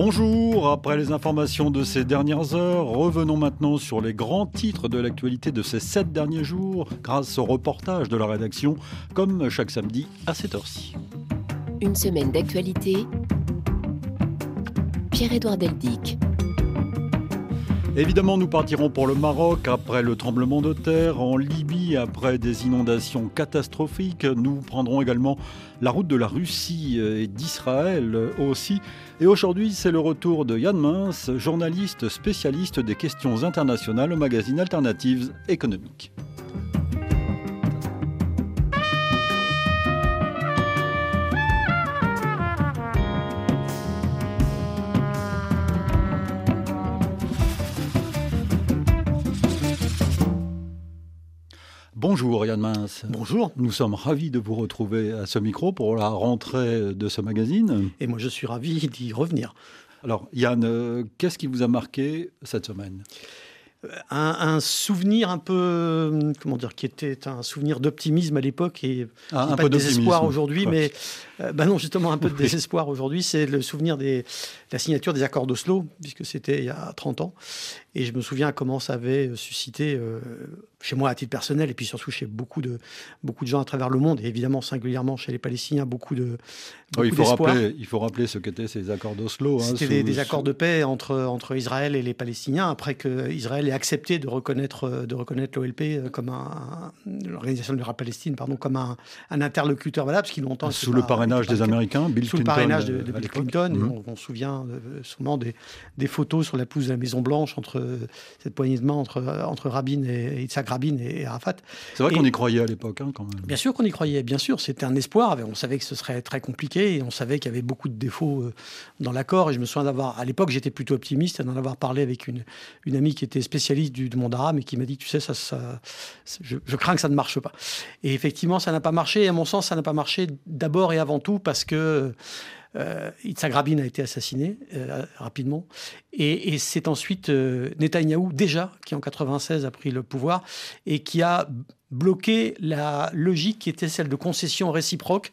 Bonjour, après les informations de ces dernières heures, revenons maintenant sur les grands titres de l'actualité de ces sept derniers jours grâce au reportage de la rédaction, comme chaque samedi à cette heure-ci. Une semaine d'actualité. Pierre-Édouard Deldic. Évidemment, nous partirons pour le Maroc après le tremblement de terre, en Libye après des inondations catastrophiques. Nous prendrons également la route de la Russie et d'Israël aussi. Et aujourd'hui, c'est le retour de Yann Mince, journaliste spécialiste des questions internationales au magazine Alternatives économiques. Bonjour Yann Mince. Bonjour. Nous sommes ravis de vous retrouver à ce micro pour la rentrée de ce magazine. Et moi je suis ravi d'y revenir. Alors Yann, euh, qu'est-ce qui vous a marqué cette semaine? Euh, un, souvenir un peu, euh, comment dire, qui était un souvenir d'optimisme à l'époque et ah, un peu de désespoir aujourd'hui, mais bah non, justement un peu de désespoir aujourd'hui, c'est le souvenir de la signature des accords d'Oslo, puisque c'était il y a 30 ans. Et je me souviens comment ça avait suscité chez moi à titre personnel et puis surtout chez beaucoup de, beaucoup de gens à travers le monde et évidemment singulièrement chez les Palestiniens, beaucoup de il, faut rappeler, il faut rappeler ce qu'étaient ces accords d'Oslo. Hein, C'était des, accords de paix entre, entre Israël et les Palestiniens après que Israël ait accepté de reconnaître, de reconnaître l'OLP euh, comme un, l'organisation de la Palestine pardon, comme un, un interlocuteur valable, parce qu'ils longtemps sous le parrainage des Américains, Bill sous Clinton, le parrainage de, de Bill Clinton. Mhm. on, se souvient sûrement des, des, photos sur la pelouse de la Maison Blanche entre cette poignée de main entre, entre Rabin et, et Rabin et Arafat. C'est vrai qu'on y croyait à l'époque, hein, quand même. Bien sûr qu'on y croyait, bien sûr. C'était un espoir. On savait que ce serait très compliqué et on savait qu'il y avait beaucoup de défauts euh, dans l'accord. Et je me souviens d'avoir, à l'époque, j'étais plutôt optimiste, d'en avoir parlé avec une, une amie qui était spécialiste du, monde arabe et qui m'a dit, tu sais, ça, ça je, crains que ça ne marche pas. Et effectivement, ça n'a pas marché. Et à mon sens, ça n'a pas marché d'abord et avant tout parce que euh, Itzhak Rabin a été assassiné euh, rapidement. Et, c'est ensuite euh, Netanyahou, déjà, qui en 96 a pris le pouvoir et qui a bloqué la logique qui était celle de concession réciproque.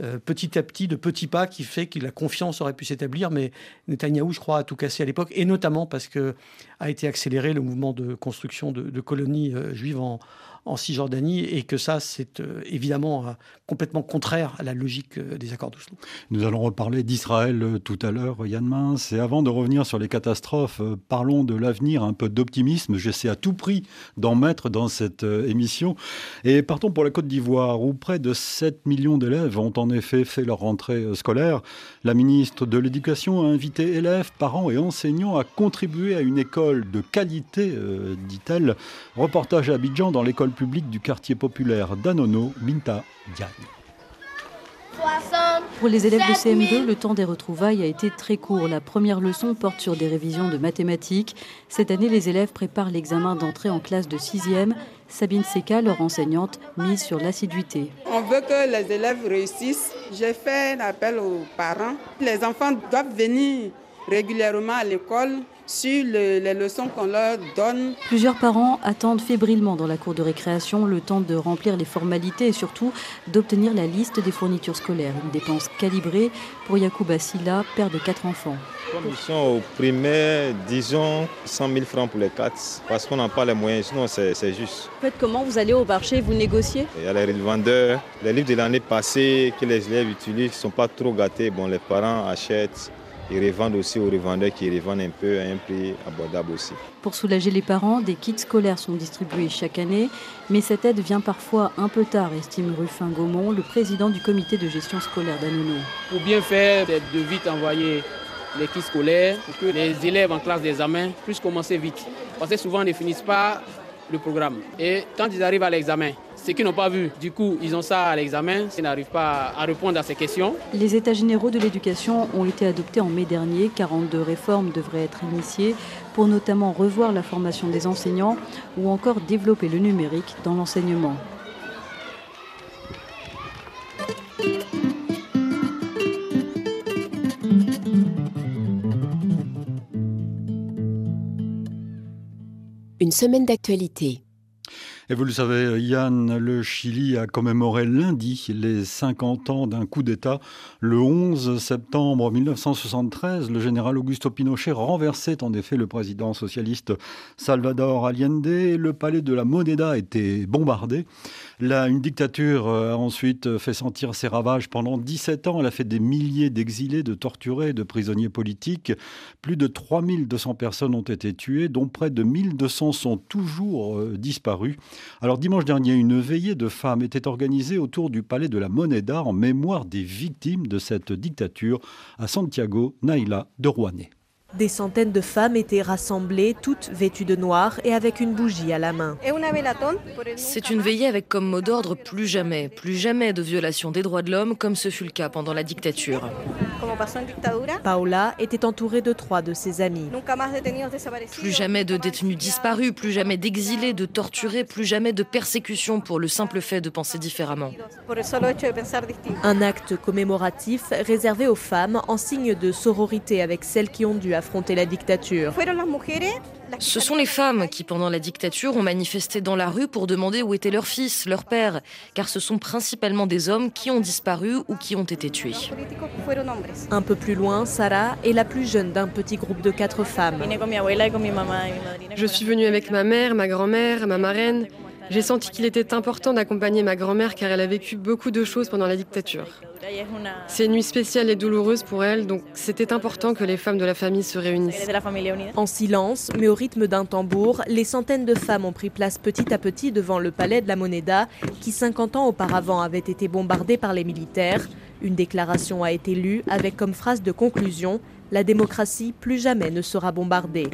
Euh, petit à petit, de petits pas, qui fait que la confiance aurait pu s'établir. Mais Netanyahou, je crois, a tout cassé à l'époque, et notamment parce que a été accéléré le mouvement de construction de, colonies juives en, en Cisjordanie et que ça, c'est euh, évidemment euh, complètement contraire à la logique euh, des accords d'Oslo. Nous allons reparler d'Israël tout à l'heure, Yann Mince. Et avant de revenir sur les catastrophes, parlons de l'avenir, un peu d'optimisme. J'essaie à tout prix d'en mettre dans cette émission. Et partons pour la Côte d'Ivoire, où près de 7 millions d'élèves ont en effet fait leur rentrée scolaire. La ministre de l'Éducation a invité élèves, parents et enseignants à contribuer à une école de qualité, dit-elle. Reportage à Abidjan dans l'école public du quartier populaire d'Anono, Minta Diagne. Pour les élèves de CM2, le temps des retrouvailles a été très court. La première leçon porte sur des révisions de mathématiques. Cette année, les élèves préparent l'examen d'entrée en classe de 6e. Sabine Seka, leur enseignante, mise sur l'assiduité. On veut que les élèves réussissent. J'ai fait un appel aux parents. Les enfants doivent venir régulièrement à l'école sur les leçons qu'on leur donne. Plusieurs parents attendent fébrilement dans la cour de récréation le temps de remplir les formalités et surtout d'obtenir la liste des fournitures scolaires. Une dépense calibrée pour Yacoub Assila, père de quatre enfants. Comme ils sont au primaire, disons 100 000 francs pour les quatre, parce qu'on n'a pas les moyens, sinon c'est juste. En fait, comment vous allez au marché, vous négociez? Il y a les vendeurs, les livres de l'année passée que les élèves utilisent ne sont pas trop gâtés. Bon, les parents achètent ils revendent aussi aux revendeurs qui revendent un peu à un prix abordable aussi. Pour soulager les parents, des kits scolaires sont distribués chaque année, mais cette aide vient parfois un peu tard, estime Ruffin Gaumont, le président du comité de gestion scolaire d'Anono. Pour bien faire, c'est de vite envoyer les kits scolaires pour que les élèves en classe d'examen puissent commencer vite. Parce que souvent, ils ne finissent pas le programme. Et quand ils arrivent à l'examen, ceux qui n'ont pas vu, du coup, ils ont ça à l'examen, ils n'arrivent pas à répondre à ces questions. Les États généraux de l'éducation ont été adoptés en mai dernier. 42 réformes devraient être initiées pour notamment revoir la formation des enseignants ou encore développer le numérique dans l'enseignement. Une semaine d'actualité. Et vous le savez, Yann, le Chili a commémoré lundi les 50 ans d'un coup d'État. Le 11 septembre 1973, le général Augusto Pinochet renversait en effet le président socialiste Salvador Allende. Le palais de la Moneda été bombardé. Là, une dictature a ensuite fait sentir ses ravages pendant 17 ans. Elle a fait des milliers d'exilés, de torturés, de prisonniers politiques. Plus de 3200 personnes ont été tuées, dont près de 1200 sont toujours euh, disparues. Alors dimanche dernier, une veillée de femmes était organisée autour du palais de la Moneda en mémoire des victimes de cette dictature à Santiago, Naila de Rouanet. Des centaines de femmes étaient rassemblées, toutes vêtues de noir et avec une bougie à la main. C'est une veillée avec comme mot d'ordre plus jamais, plus jamais de violation des droits de l'homme comme ce fut le cas pendant la dictature. Paola était entourée de trois de ses amis. Plus jamais de détenus disparus, plus jamais d'exilés, de torturés, plus jamais de persécutions pour le simple fait de penser différemment. Un acte commémoratif réservé aux femmes en signe de sororité avec celles qui ont dû affronter la dictature. Ce sont les femmes qui, pendant la dictature, ont manifesté dans la rue pour demander où étaient leurs fils, leurs pères, car ce sont principalement des hommes qui ont disparu ou qui ont été tués. Un peu plus loin, Sarah est la plus jeune d'un petit groupe de quatre femmes. Je suis venue avec ma mère, ma grand-mère, ma marraine. J'ai senti qu'il était important d'accompagner ma grand-mère car elle a vécu beaucoup de choses pendant la dictature. C'est une nuit spéciale et douloureuse pour elle, donc c'était important que les femmes de la famille se réunissent. En silence, mais au rythme d'un tambour, les centaines de femmes ont pris place petit à petit devant le palais de la Moneda, qui 50 ans auparavant avait été bombardé par les militaires. Une déclaration a été lue avec comme phrase de conclusion La démocratie plus jamais ne sera bombardée.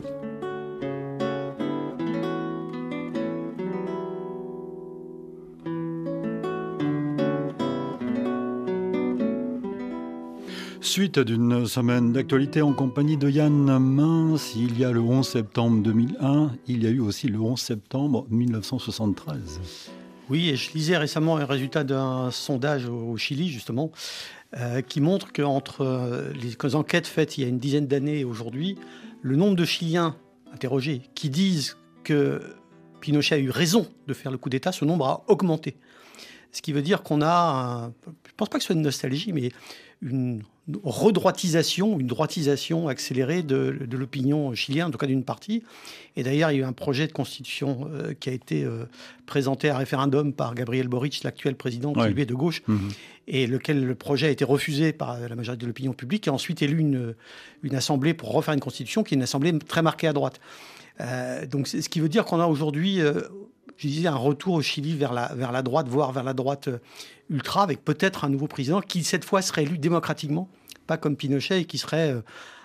Suite d'une semaine d'actualité en compagnie de Yann Mince, il y a le 11 septembre 2001, il y a eu aussi le 11 septembre 1973. Oui, et je lisais récemment un résultat d'un sondage au Chili, justement, euh, qui montre qu'entre euh, les enquêtes faites il y a une dizaine d'années et aujourd'hui, le nombre de Chiliens interrogés qui disent que Pinochet a eu raison de faire le coup d'État, ce nombre a augmenté. Ce qui veut dire qu'on a, je ne pense pas que ce soit une nostalgie, mais une redroitisation, une droitisation accélérée de, l'opinion chilienne, en tout cas d'une partie. Et d'ailleurs, il y a eu un projet de constitution euh, qui a été euh, présenté à référendum par Gabriel Boric, l'actuel président qui lui est de gauche, mhm. et lequel le projet a été refusé par la majorité de l'opinion publique, et ensuite élu une, une assemblée pour refaire une constitution qui est une assemblée très marquée à droite. Euh, donc, ce qui veut dire qu'on a aujourd'hui je disais, un retour au Chili vers la, vers la droite, voire vers la droite ultra, avec peut-être un nouveau président qui, cette fois, serait élu démocratiquement, pas comme Pinochet, et qui serait euh,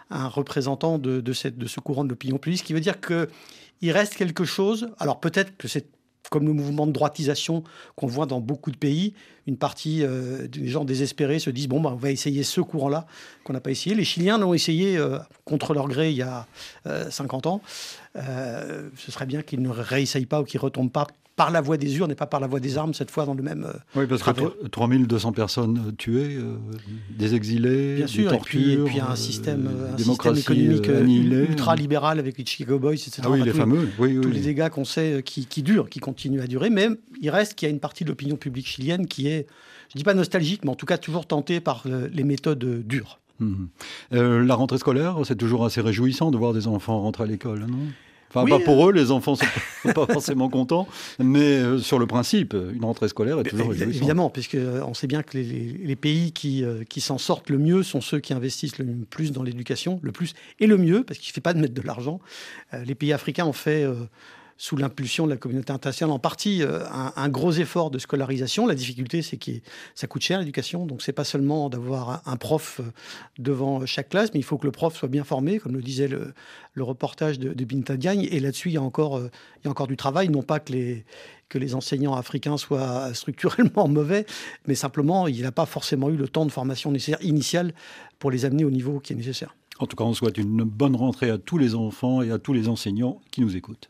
un représentant de, cette, ce courant de l'opinion publique, ce qui veut dire qu'il reste quelque chose. Alors peut-être que c'est comme le mouvement de droitisation qu'on voit dans beaucoup de pays, une partie euh, des gens désespérés se disent bon, bah, on va essayer ce courant-là qu'on n'a pas essayé. Les Chiliens l'ont essayé euh, contre leur gré il y a 50 ans. ce serait bien qu'ils ne réessayent pas ou qu'ils retombent pas par la voie des urnes et pas par la voie des armes, cette fois dans le même. Euh, oui, parce que 3200 personnes euh, tuées, euh, des exilés, Bien sûr, des tortures, et, puis, un système, un système économique ultra-libéral avec les Chicago Boys, etc. Ah oui, les fameux. Oui, tous les dégâts qu'on sait qui, qui, durent, qui continuent à durer. Mais il reste qu'il y a une partie de l'opinion publique chilienne qui est, je ne dis pas nostalgique, mais en tout cas toujours tentée par les méthodes dures. Hum. la rentrée scolaire, c'est toujours assez réjouissant de voir des enfants rentrer à l'école, non? Enfin, pas pour eux, les enfants sont pas forcément contents, mais euh, sur le principe, une rentrée scolaire est toujours réjouissante. Évidemment, puisqu'on euh, sait bien que les, pays qui, euh, qui s'en sortent le mieux sont ceux qui investissent le plus dans l'éducation, le plus et le mieux, parce qu'il ne suffit pas de mettre de l'argent. les pays africains ont fait sous l'impulsion de la communauté internationale, en partie euh, un, gros effort de scolarisation. La difficulté, c'est que ça coûte cher l'éducation. Donc, c'est pas seulement d'avoir un, prof euh, devant chaque classe, mais il faut que le prof soit bien formé, comme le disait le, reportage de, de. Et là-dessus, il y a encore, euh, il y a encore du travail. Non pas que les que les enseignants africains soient structurellement mauvais, mais simplement, il n'a pas forcément eu le temps de formation nécessaire initiale pour les amener au niveau qui est nécessaire. En tout cas, on souhaite une bonne rentrée à tous les enfants et à tous les enseignants qui nous écoutent.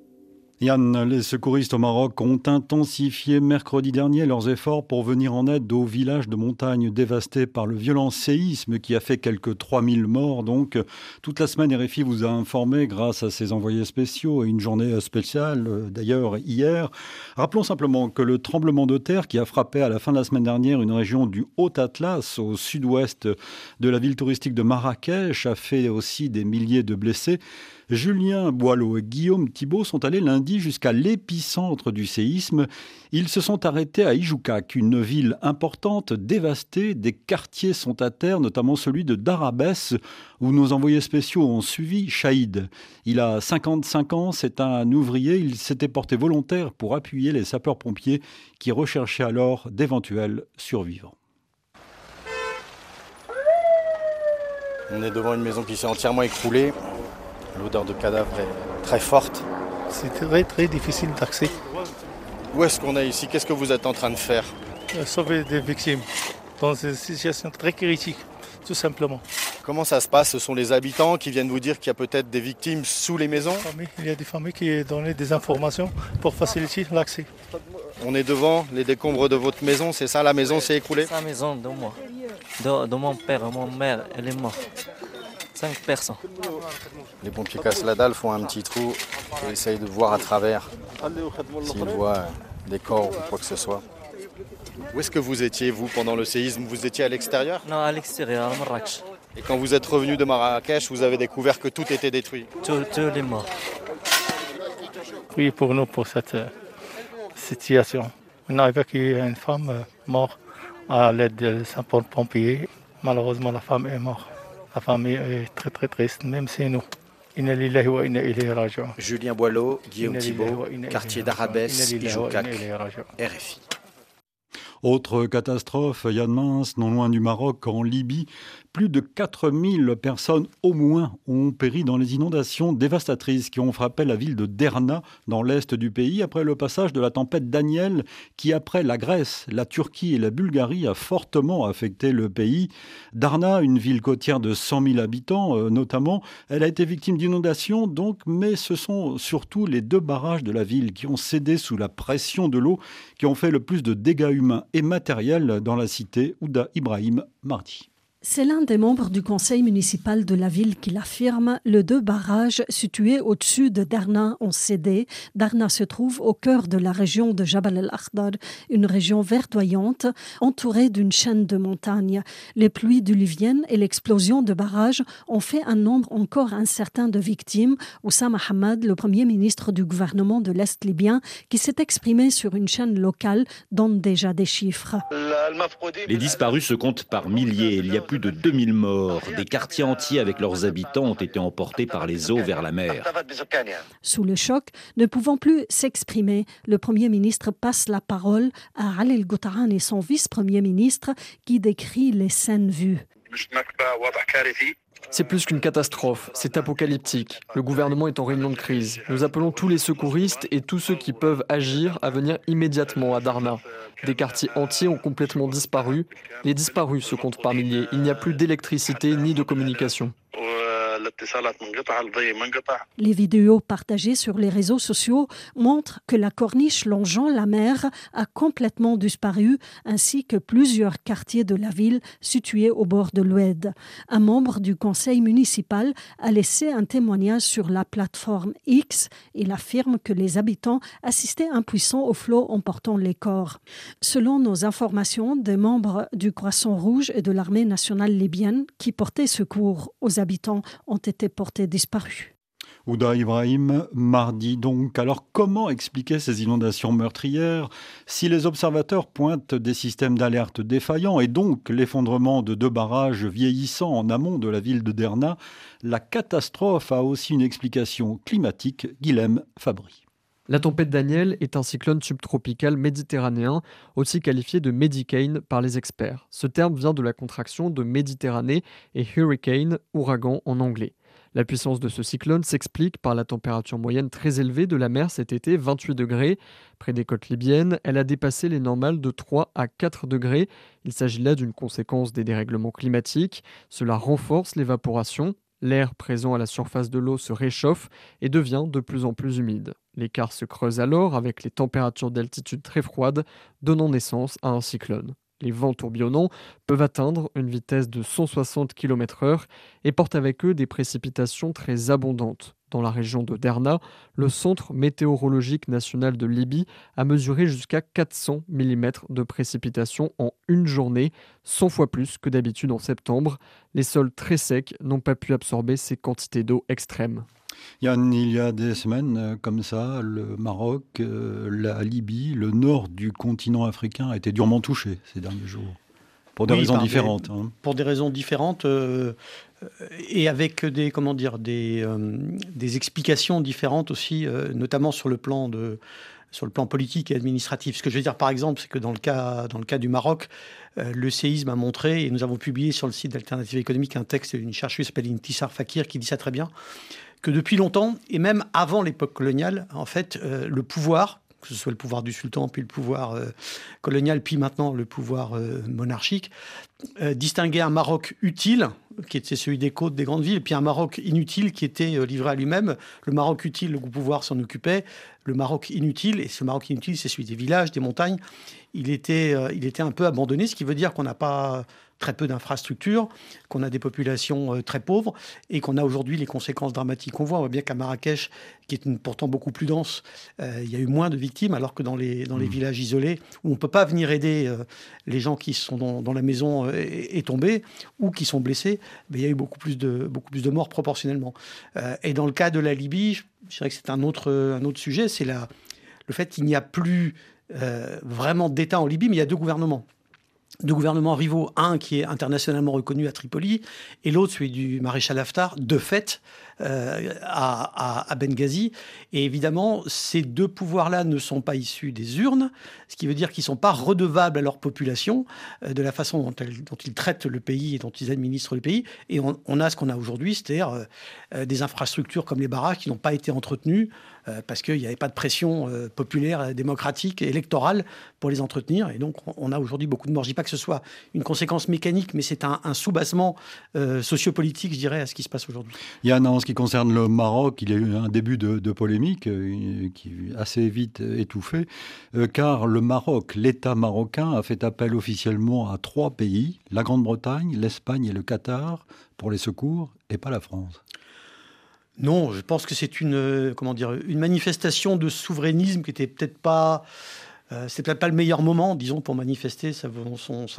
Yann, les secouristes au Maroc ont intensifié mercredi dernier leurs efforts pour venir en aide aux villages de montagne dévastés par le violent séisme qui a fait quelques 3000 morts. Donc, toute la semaine, RFI vous a informé grâce à ses envoyés spéciaux et une journée spéciale, euh, d'ailleurs, hier. Rappelons simplement que le tremblement de terre qui a frappé à la fin de la semaine dernière une région du Haut-Atlas au sud-ouest de la ville touristique de Marrakech a fait aussi des milliers de blessés. Julien Boileau et Guillaume Thibault sont allés lundi jusqu'à l'épicentre du séisme. Ils se sont arrêtés à Ijoukak, une ville importante, dévastée. Des quartiers sont à terre, notamment celui de Darabès, où nos envoyés spéciaux ont suivi Chaïd. Il a 55 ans, c'est un ouvrier. Il s'était porté volontaire pour appuyer les sapeurs-pompiers qui recherchaient alors d'éventuels survivants. On est devant une maison qui s'est entièrement écroulée. L'odeur de cadavre est très forte. C'est très très difficile d'accès. Où est-ce qu'on est ici? Qu'est-ce que vous êtes en train de faire? Euh, Sauver des victimes dans une situation très critique, tout simplement. Comment ça se passe? Ce sont les habitants qui viennent vous dire qu'il y a peut-être des victimes sous les maisons? Il y a des familles qui donnent des informations pour faciliter l'accès. On est devant les décombres de votre maison, c'est ça? La maison s'est écroulée? C'est la maison de moi. De, de, mon père, mon mère, elle est morte. Personnes. Les pompiers cassent la dalle, font un petit trou et essayent de voir à travers s'ils voient des corps ou quoi que ce soit. Où est-ce que vous étiez, vous, pendant le séisme? Vous étiez à l'extérieur? Non, à l'extérieur, à Marrakech. Et quand vous êtes revenu de Marrakech, vous avez découvert que tout était détruit? Tout, tout est mort. Oui, pour nous, pour cette euh, situation. On a évacué une femme euh, morte à l'aide des sapeurs-pompiers. Malheureusement, la femme est morte. La famille est très très triste, même c'est nous. Julien Boileau, Guillaume Thibault, quartier d'Arabès, Ijoukak, RFI. Autre catastrophe, Yann Mince, non loin du Maroc, en Libye, plus de 4000 personnes au moins ont péri dans les inondations dévastatrices qui ont frappé la ville de Derna dans l'est du pays après le passage de la tempête Daniel qui après la Grèce, la Turquie et la Bulgarie a fortement affecté le pays. Darna, une ville côtière de 100 000 habitants euh, notamment, elle a été victime d'inondations donc mais ce sont surtout les deux barrages de la ville qui ont cédé sous la pression de l'eau qui ont fait le plus de dégâts humains et matériels dans la cité Ouda Ibrahim mardi. C'est l'un des membres du conseil municipal de la ville qui l'affirme. Le deux barrages situés au-dessus de Darna ont cédé. Darna se trouve au cœur de la région de Jabal el-Akhdar, une région verdoyante entourée d'une chaîne de montagnes. Les pluies diluviennes et l'explosion de barrages ont fait un nombre encore incertain de victimes. Oussama Hamad, le premier ministre du gouvernement de l'Est libyen, qui s'est exprimé sur une chaîne locale, donne déjà des chiffres. Les disparus se comptent par milliers. Il y a plus de 2000 morts. Des quartiers entiers avec leurs habitants ont été emportés par les eaux vers la mer. Sous le choc, ne pouvant plus s'exprimer, le Premier ministre passe la parole à Ali El et son vice-premier ministre qui décrit les scènes vues. C'est plus qu'une catastrophe, c'est apocalyptique. Le gouvernement est en réunion de crise. Nous appelons tous les secouristes et tous ceux qui peuvent agir à venir immédiatement à Darna. Des quartiers entiers ont complètement disparu. Les disparus se comptent par milliers. Il n'y a plus d'électricité ni de communication. Les vidéos partagées sur les réseaux sociaux montrent que la corniche longeant la mer a complètement disparu, ainsi que plusieurs quartiers de la ville situés au bord de l'Oued. Un membre du conseil municipal a laissé un témoignage sur la plateforme X. Il affirme que les habitants assistaient impuissants au flot emportant les corps. Selon nos informations, des membres du Croissant Rouge et de l'armée nationale libyenne qui portaient secours aux habitants ont été portés disparus. Ouda Ibrahim, mardi donc. Alors comment expliquer ces inondations meurtrières Si les observateurs pointent des systèmes d'alerte défaillants et donc l'effondrement de deux barrages vieillissants en amont de la ville de Derna, la catastrophe a aussi une explication climatique. Guilhem Fabry. La tempête Daniel est un cyclone subtropical méditerranéen, aussi qualifié de Medicane par les experts. Ce terme vient de la contraction de Méditerranée et hurricane, ouragan en anglais. La puissance de ce cyclone s'explique par la température moyenne très élevée de la mer cet été, 28 degrés. Près des côtes libyennes, elle a dépassé les normales de 3 à 4 degrés. Il s'agit là d'une conséquence des dérèglements climatiques. Cela renforce l'évaporation. L'air présent à la surface de l'eau se réchauffe et devient de plus en plus humide. L'écart se creuse alors avec les températures d'altitude très froides, donnant naissance à un cyclone. Les vents tourbillonnants peuvent atteindre une vitesse de 160 km/h et portent avec eux des précipitations très abondantes. Dans la région de Derna, le Centre météorologique national de Libye a mesuré jusqu'à 400 mm de précipitations en une journée, 100 fois plus que d'habitude en septembre. Les sols très secs n'ont pas pu absorber ces quantités d'eau extrêmes. Yann, il y a des semaines euh, comme ça, le Maroc, euh, la Libye, le nord du continent africain a été durement touché ces derniers jours. Pour des raisons différentes. Hein. Pour des raisons différentes euh, et avec des, comment dire, des, des explications différentes aussi, notamment sur le plan de, sur le plan politique et administratif. Ce que je veux dire, par exemple, c'est que dans le cas, dans le cas du Maroc, le séisme a montré, et nous avons publié sur le site d'Alternative économique un texte d'une chercheuse qui s'appelle Intissar Fakir qui dit ça très bien, que depuis longtemps, et même avant l'époque coloniale, en fait, euh, le pouvoir, que ce soit le pouvoir du sultan, puis le pouvoir euh, colonial, puis maintenant le pouvoir euh, monarchique, distinguait un Maroc utile, qui était celui des côtes des grandes villes, puis un Maroc inutile qui était livré à lui-même. Le Maroc utile, le pouvoir s'en occupait. Le Maroc inutile, et ce Maroc inutile, c'est celui des villages, des montagnes, il était, il était un peu abandonné, ce qui veut dire qu'on n'a pas très peu d'infrastructures, qu'on a des populations euh, très pauvres et qu'on a aujourd'hui les conséquences dramatiques. On voit, on voit bien qu'à Marrakech, qui est pourtant beaucoup plus dense, euh, il y a eu moins de victimes, alors que dans les, dans les mmh. villages isolés, où on ne peut pas venir aider euh, les gens qui sont dans, la maison et, tombés ou qui sont blessés, mais il y a eu beaucoup plus de, beaucoup plus de morts proportionnellement. et dans le cas de la Libye, je dirais que c'est un autre, un autre sujet, c'est le fait qu'il n'y a plus vraiment d'État en Libye, mais il y a deux gouvernements deux gouvernements rivaux, un qui est internationalement reconnu à Tripoli et l'autre celui du maréchal Haftar, de fait, euh, à, Benghazi. Et évidemment, ces deux pouvoirs-là ne sont pas issus des urnes, ce qui veut dire qu'ils ne sont pas redevables à leur population euh, de la façon dont, ils traitent le pays et dont ils administrent le pays. Et on, a ce qu'on a aujourd'hui, c'est-à-dire euh, des infrastructures comme les barrages qui n'ont pas été entretenues parce qu'il n'y avait pas de pression populaire, démocratique, électorale pour les entretenir. Et donc, on a aujourd'hui beaucoup de morts. Je ne dis pas que ce soit une conséquence mécanique, mais c'est un, un sous-bassement sociopolitique, je dirais, à ce qui se passe aujourd'hui. Qui concerne le Maroc, il y a eu un début de, polémique euh, qui assez vite étouffé, euh, car le Maroc, l'État marocain, a fait appel officiellement à trois pays, la Grande-Bretagne, l'Espagne et le Qatar, pour les secours, et pas la France. Non, je pense que c'est une, euh, comment dire, une manifestation de souverainisme qui n'était peut-être pas euh, c'est peut-être pas le meilleur moment, disons, pour manifester sa,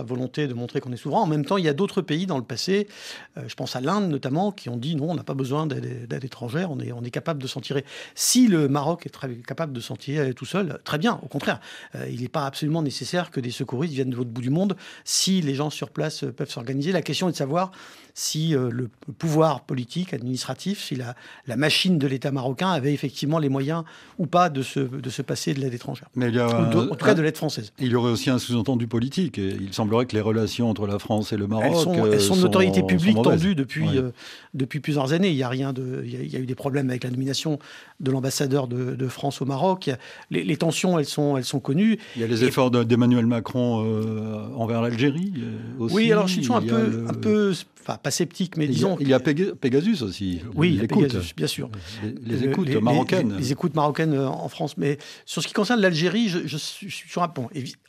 volonté de montrer qu'on est souverain. En même temps, il y a d'autres pays dans le passé, euh, je pense à l'Inde notamment, qui ont dit non, on n'a pas besoin d'aide étrangère, on est, on est capable de s'en tirer. Si le Maroc est très capable de s'en tirer tout seul, très bien, au contraire. Euh, il n'est pas absolument nécessaire que des secouristes viennent de l'autre bout du monde si les gens sur place peuvent s'organiser. La question est de savoir si le pouvoir politique, administratif, si la, la machine de l'État marocain avait effectivement les moyens ou pas de se, de se passer de l'aide étrangère. Mais il y a, en tout cas de l'aide française. Il y aurait aussi un sous-entendu politique. il semblerait que les relations entre la France et le Maroc. Elles sont, elles notoriété publique tendue depuis, euh, depuis plusieurs années. Il y, a rien de, il y a, eu des problèmes avec la nomination de l'ambassadeur de, France au Maroc. Les, tensions, elles sont, elles sont connues. Il y a les efforts d'Emmanuel Macron euh, envers l'Algérie euh, aussi. Oui, alors je suis un peu, un peu enfin pas sceptique, mais disons. Il y a Pegasus aussi. Oui, les Pegasus, bien sûr. Les, écoutes marocaines. Les, écoutes marocaines en France. Mais sur ce qui concerne l'Algérie, je, je,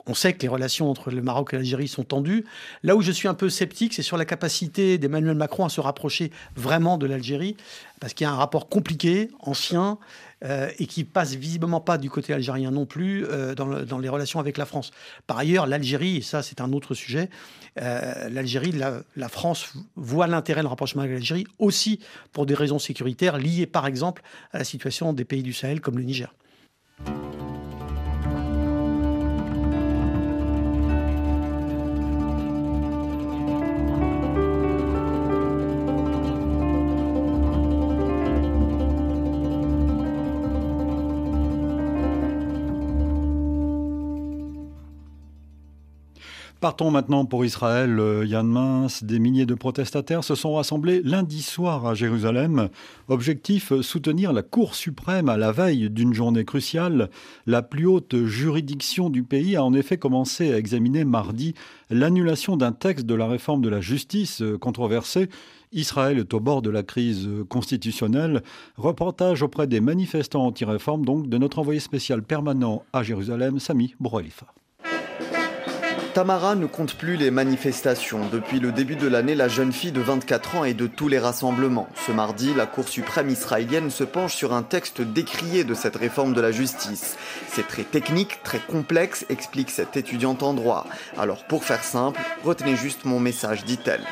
On sait que les relations entre le Maroc et l'Algérie sont tendues. Là où je suis un peu sceptique, c'est sur la capacité d'Emmanuel Macron à se rapprocher vraiment de l'Algérie, parce qu'il y a un rapport compliqué, ancien, euh, et qui passe visiblement pas du côté algérien non plus euh, dans, les relations avec la France. Par ailleurs, l'Algérie, et ça c'est un autre sujet, euh, l'Algérie, la, France voit l'intérêt de rapprochement avec l'Algérie aussi pour des raisons sécuritaires liées par exemple à la situation des pays du Sahel comme le Niger. Partons maintenant pour Israël. Euh, Yann Mince, des milliers de protestataires se sont rassemblés lundi soir à Jérusalem. Objectif, soutenir la Cour suprême à la veille d'une journée cruciale. La plus haute juridiction du pays a en effet commencé à examiner mardi l'annulation d'un texte de la réforme de la justice euh, controversé. Israël est au bord de la crise constitutionnelle. Reportage auprès des manifestants anti-réforme, donc de notre envoyé spécial permanent à Jérusalem, Sami Brouelifa. Tamara ne compte plus les manifestations. Depuis le début de l'année, la jeune fille de 24 ans est de tous les rassemblements. Ce mardi, la Cour suprême israélienne se penche sur un texte décrié de cette réforme de la justice. C'est très technique, très complexe, explique cette étudiante en droit. Alors pour faire simple, retenez juste mon message, dit-elle.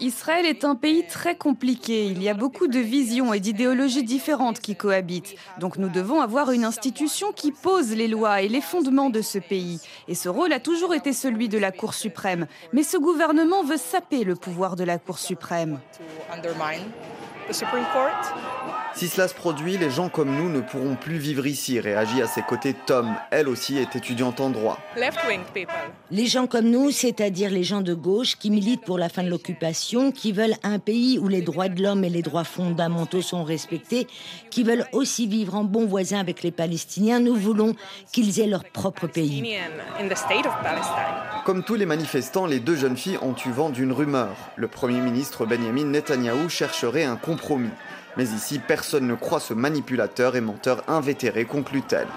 Israël est un pays très compliqué. Il y a beaucoup de visions et d'idéologies différentes qui cohabitent. Donc nous devons avoir une institution qui pose les lois et les fondements de ce pays. Et ce rôle a toujours été celui de la Cour suprême. Mais ce gouvernement veut saper le pouvoir de la Cour suprême. Si cela se produit, les gens comme nous ne pourront plus vivre ici, réagit à ses côtés Tom. Elle aussi est étudiante en droit. Les gens comme nous, c'est-à-dire les gens de gauche qui militent pour la fin de l'occupation, qui veulent un pays où les droits de l'homme et les droits fondamentaux sont respectés, qui veulent aussi vivre en bon voisin avec les Palestiniens, nous voulons qu'ils aient leur propre pays. Comme tous les manifestants, les deux jeunes filles ont eu vent d'une rumeur. Le Premier ministre Benjamin Netanyahou chercherait un Mais ici, personne ne croit ce manipulateur et menteur invétéré, conclut-elle.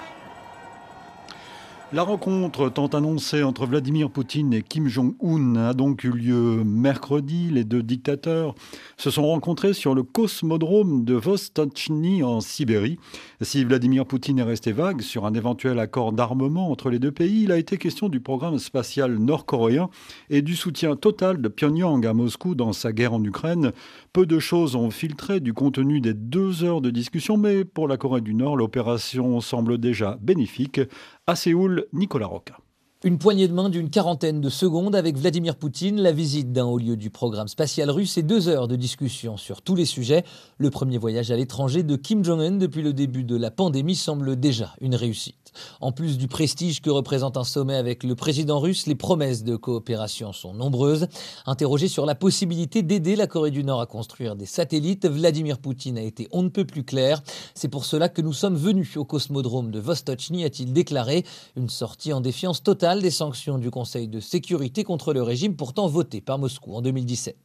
La rencontre tant annoncée entre Vladimir Poutine et Kim Jong-un a donc eu lieu mercredi. Les deux dictateurs se sont rencontrés sur le cosmodrome de Vostochny en Sibérie. Si Vladimir Poutine est resté vague sur un éventuel accord d'armement entre les deux pays, il a été question du programme spatial nord-coréen et du soutien total de Pyongyang à Moscou dans sa guerre en Ukraine. Peu de choses ont filtré du contenu des deux heures de discussion, mais pour la Corée du Nord, l'opération semble déjà bénéfique. À Séoul, Nicolas Roca. Une poignée de main d'une quarantaine de secondes avec Vladimir Poutine, la visite d'un haut lieu du programme spatial russe et deux heures de discussion sur tous les sujets. Le premier voyage à l'étranger de Kim Jong-un depuis le début de la pandémie semble déjà une réussite. En plus du prestige que représente un sommet avec le président russe, les promesses de coopération sont nombreuses. Interrogé sur la possibilité d'aider la Corée du Nord à construire des satellites, Vladimir Poutine a été on ne peut plus clair. C'est pour cela que nous sommes venus au cosmodrome de Vostochny, a-t-il déclaré, une sortie en défiance totale des sanctions du Conseil de sécurité contre le régime pourtant voté par Moscou en 2017.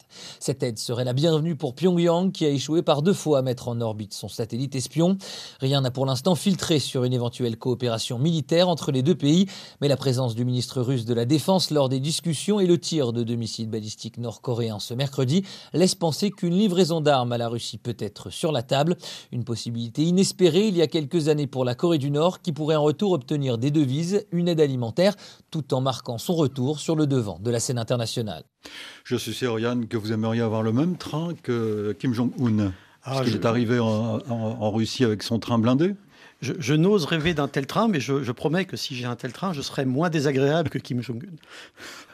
Cette aide serait la bienvenue pour Pyongyang qui a échoué par deux fois à mettre en orbite son satellite espion. Rien n'a pour l'instant filtré sur une éventuelle coopération militaire entre les deux pays, mais la présence du ministre russe de la Défense lors des discussions et le tir de deux missiles balistiques nord-coréens ce mercredi laissent penser qu'une livraison d'armes à la Russie peut être sur la table, une possibilité inespérée il y a quelques années pour la Corée du Nord qui pourrait en retour obtenir des devises, une aide alimentaire, tout en marquant son retour sur le devant de la scène internationale. Je suis sûr, Yann, que vous aimeriez avoir le même train que Kim Jong-un. Ah, est arrivé en Russie avec son train blindé je, n'ose rêver d'un tel train, mais je, promets que si j'ai un tel train, je serai moins désagréable que Kim Jong-un.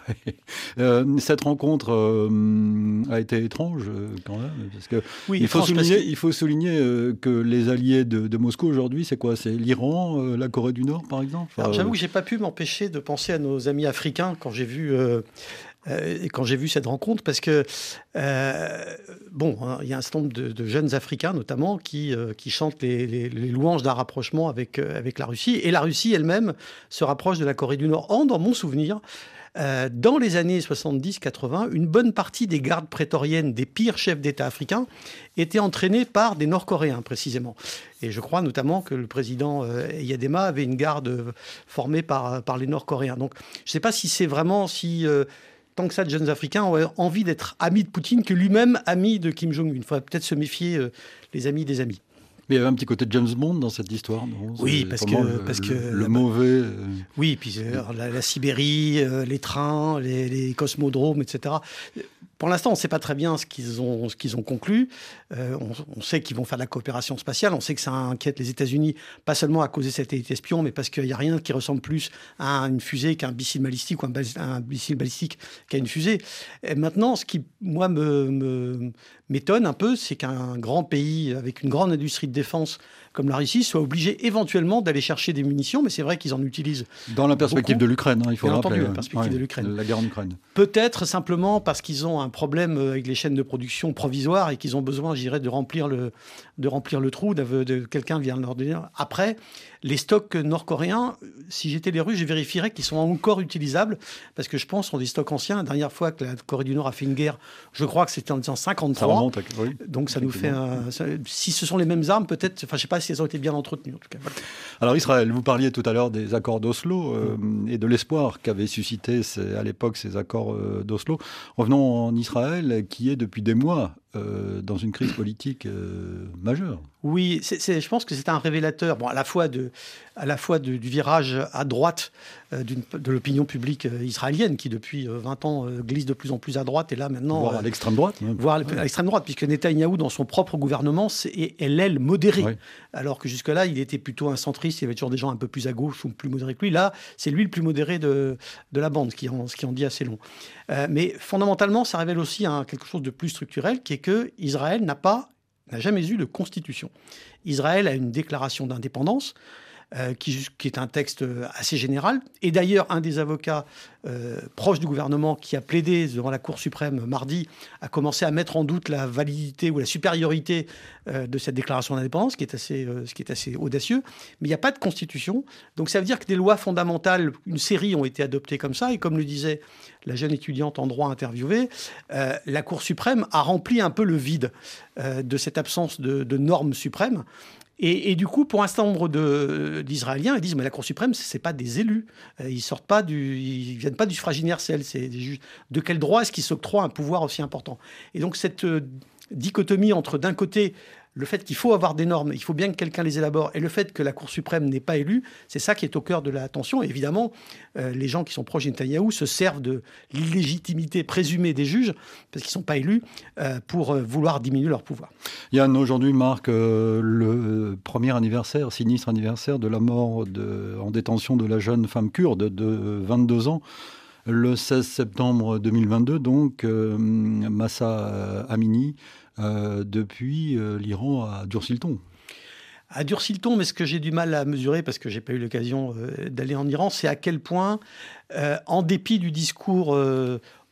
Euh, cette rencontre euh, a été étrange euh, quand même, parce que oui, il, faut souligner, il faut souligner que les alliés de, Moscou aujourd'hui, c'est quoi? C'est l'Iran, la Corée du Nord, par exemple? J'avoue que j'ai pas pu m'empêcher de penser à nos amis africains quand j'ai vu euh, quand j'ai vu cette rencontre, parce que, euh, bon, hein, il y a un certain nombre de, jeunes Africains, notamment, qui, euh, qui chantent les, louanges d'un rapprochement avec, avec la Russie. Et la Russie elle-même se rapproche de la Corée du Nord. Or, dans mon souvenir, dans les années 70-80, une bonne partie des gardes prétoriennes des pires chefs d'État africains étaient entraînés par des Nord-Coréens, précisément. Et je crois notamment que le président Yadema avait une garde formée par, par les Nord-Coréens. Donc, je ne sais pas si c'est vraiment si tant que ça de jeunes Africains ont envie d'être amis de Poutine que lui-même ami de Kim Jong-un. Il faudrait peut-être se méfier euh, les amis des amis. Mais il y avait un petit côté de James Bond dans cette histoire, non? Oui, parce que, le, parce que le, mauvais. Euh, oui, puis euh, la, Sibérie, les trains, les, les, cosmodromes, etc. Pour l'instant, on ne sait pas très bien ce qu'ils ont, ce qu'ils ont conclu. Euh, on, sait qu'ils vont faire de la coopération spatiale. On sait que ça inquiète les États-Unis, pas seulement à cause des satellites espions, mais parce qu'il n'y a rien qui ressemble plus à une fusée qu'un missile balistique ou un, missile balistique qu'à une fusée. Et maintenant, ce qui, moi, me, m'étonne un peu, c'est qu'un grand pays avec une grande industrie de défense comme la Russie soit obligée éventuellement d'aller chercher des munitions, mais c'est vrai qu'ils en utilisent. Dans la perspective beaucoup. de l'Ukraine, hein, il faut Bien rappeler. entendu, la ouais. perspective de l'Ukraine. La guerre en Ukraine. Peut-être simplement parce qu'ils ont un problème avec les chaînes de production provisoires et qu'ils ont besoin, je dirais, de remplir le, de remplir le trou, de, de- quelqu'un vient leur dire. Après, les stocks nord-coréens, si j'étais les Russes, je vérifierais qu'ils sont encore utilisables parce que je pense sont des stocks anciens. La dernière fois que la Corée du Nord a fait une guerre, je crois que c'était en Ça 1953. remonte. à- oui. Donc ça nous fait un, ça- si ce sont les mêmes armes, peut-être, enfin je sais pas si elles ont été bien entretenues en tout cas. Voilà. Alors Israël, vous parliez tout à l'heure des accords d'Oslo euh, et de l'espoir qu'avaient suscité ces- à l'époque ces accords euh, d'Oslo. Revenons en Israël, qui est depuis des mois euh, dans une crise politique majeure. Oui, je pense que c'est un révélateur, bon, à la fois, de, à la fois de- du virage à droite euh, de l'opinion publique euh, israélienne, qui depuis euh, 20 ans euh, glisse de plus en plus à droite, et là maintenant... voire à l'extrême droite. même. voire à l'extrême droite, puisque Netanyahou, dans son propre gouvernement, est, est l'aile modérée. Alors que jusque-là, il était plutôt un centriste, il y avait toujours des gens un peu plus à gauche ou plus modérés que lui. Là, c'est lui le plus modéré de, de la bande, ce qui, en, ce qui en dit assez long. Euh, mais fondamentalement, ça révèle aussi un- quelque chose de plus structurel, qui est que Israël n'a pas, n'a jamais eu de constitution. Israël a une déclaration d'indépendance. Euh, qui, est un texte euh, assez général. Et d'ailleurs, un des avocats euh, proches du gouvernement qui a plaidé devant la Cour suprême mardi a commencé à mettre en doute la validité ou la supériorité de cette déclaration d'indépendance, ce qui est assez, audacieux. Mais il n'y a pas de constitution. Donc ça veut dire que des lois fondamentales, une série ont été adoptées comme ça. Et comme le disait la jeune étudiante en droit interviewée, la Cour suprême a rempli un peu le vide de cette absence de, de normes suprêmes. Et, du coup, pour un certain nombre d'Israéliens, ils disent mais la Cour suprême, c'est pas des élus. Euh, Ils sortent pas du, ils viennent pas du suffrage universel. C'est des. De quel droit est-ce qu'ils s'octroient un pouvoir aussi important? Et donc cette euh, dichotomie entre d'un côté le fait qu'il faut avoir des normes, il faut bien que quelqu'un les élabore, et le fait que la Cour suprême n'est pas élue, c'est ça qui est au cœur de la tension. Évidemment, euh, les gens qui sont proches de se servent de l'illégitimité présumée des juges, parce qu'ils ne sont pas élus, euh, pour euh, vouloir diminuer leur pouvoir. Yann, aujourd'hui marque le premier anniversaire, sinistre anniversaire de la mort en détention de la jeune femme kurde de 22 ans. Le 16 septembre 2022, donc, Massa Amini, euh, depuis euh, l'Iran a durci le ton. a durci le ton, mais ce que j'ai du mal à mesurer, parce que j'ai pas eu l'occasion euh, d'aller en Iran, c'est à quel point, en dépit du discours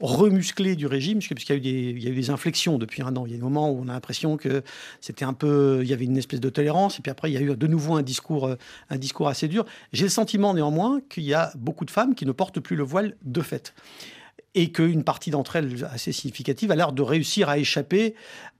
remusclé du régime, puisqu'il y, a eu des- y a eu des inflexions depuis un an, il y a des moments où on a l'impression que c'était un peu, il y avait une espèce de tolérance, et puis après il y a eu de nouveau un discours, un discours assez dur. J'ai le sentiment néanmoins qu'il y a beaucoup de femmes qui ne portent plus le voile de fait et qu'une partie d'entre elles, assez significative, a l'air de réussir à échapper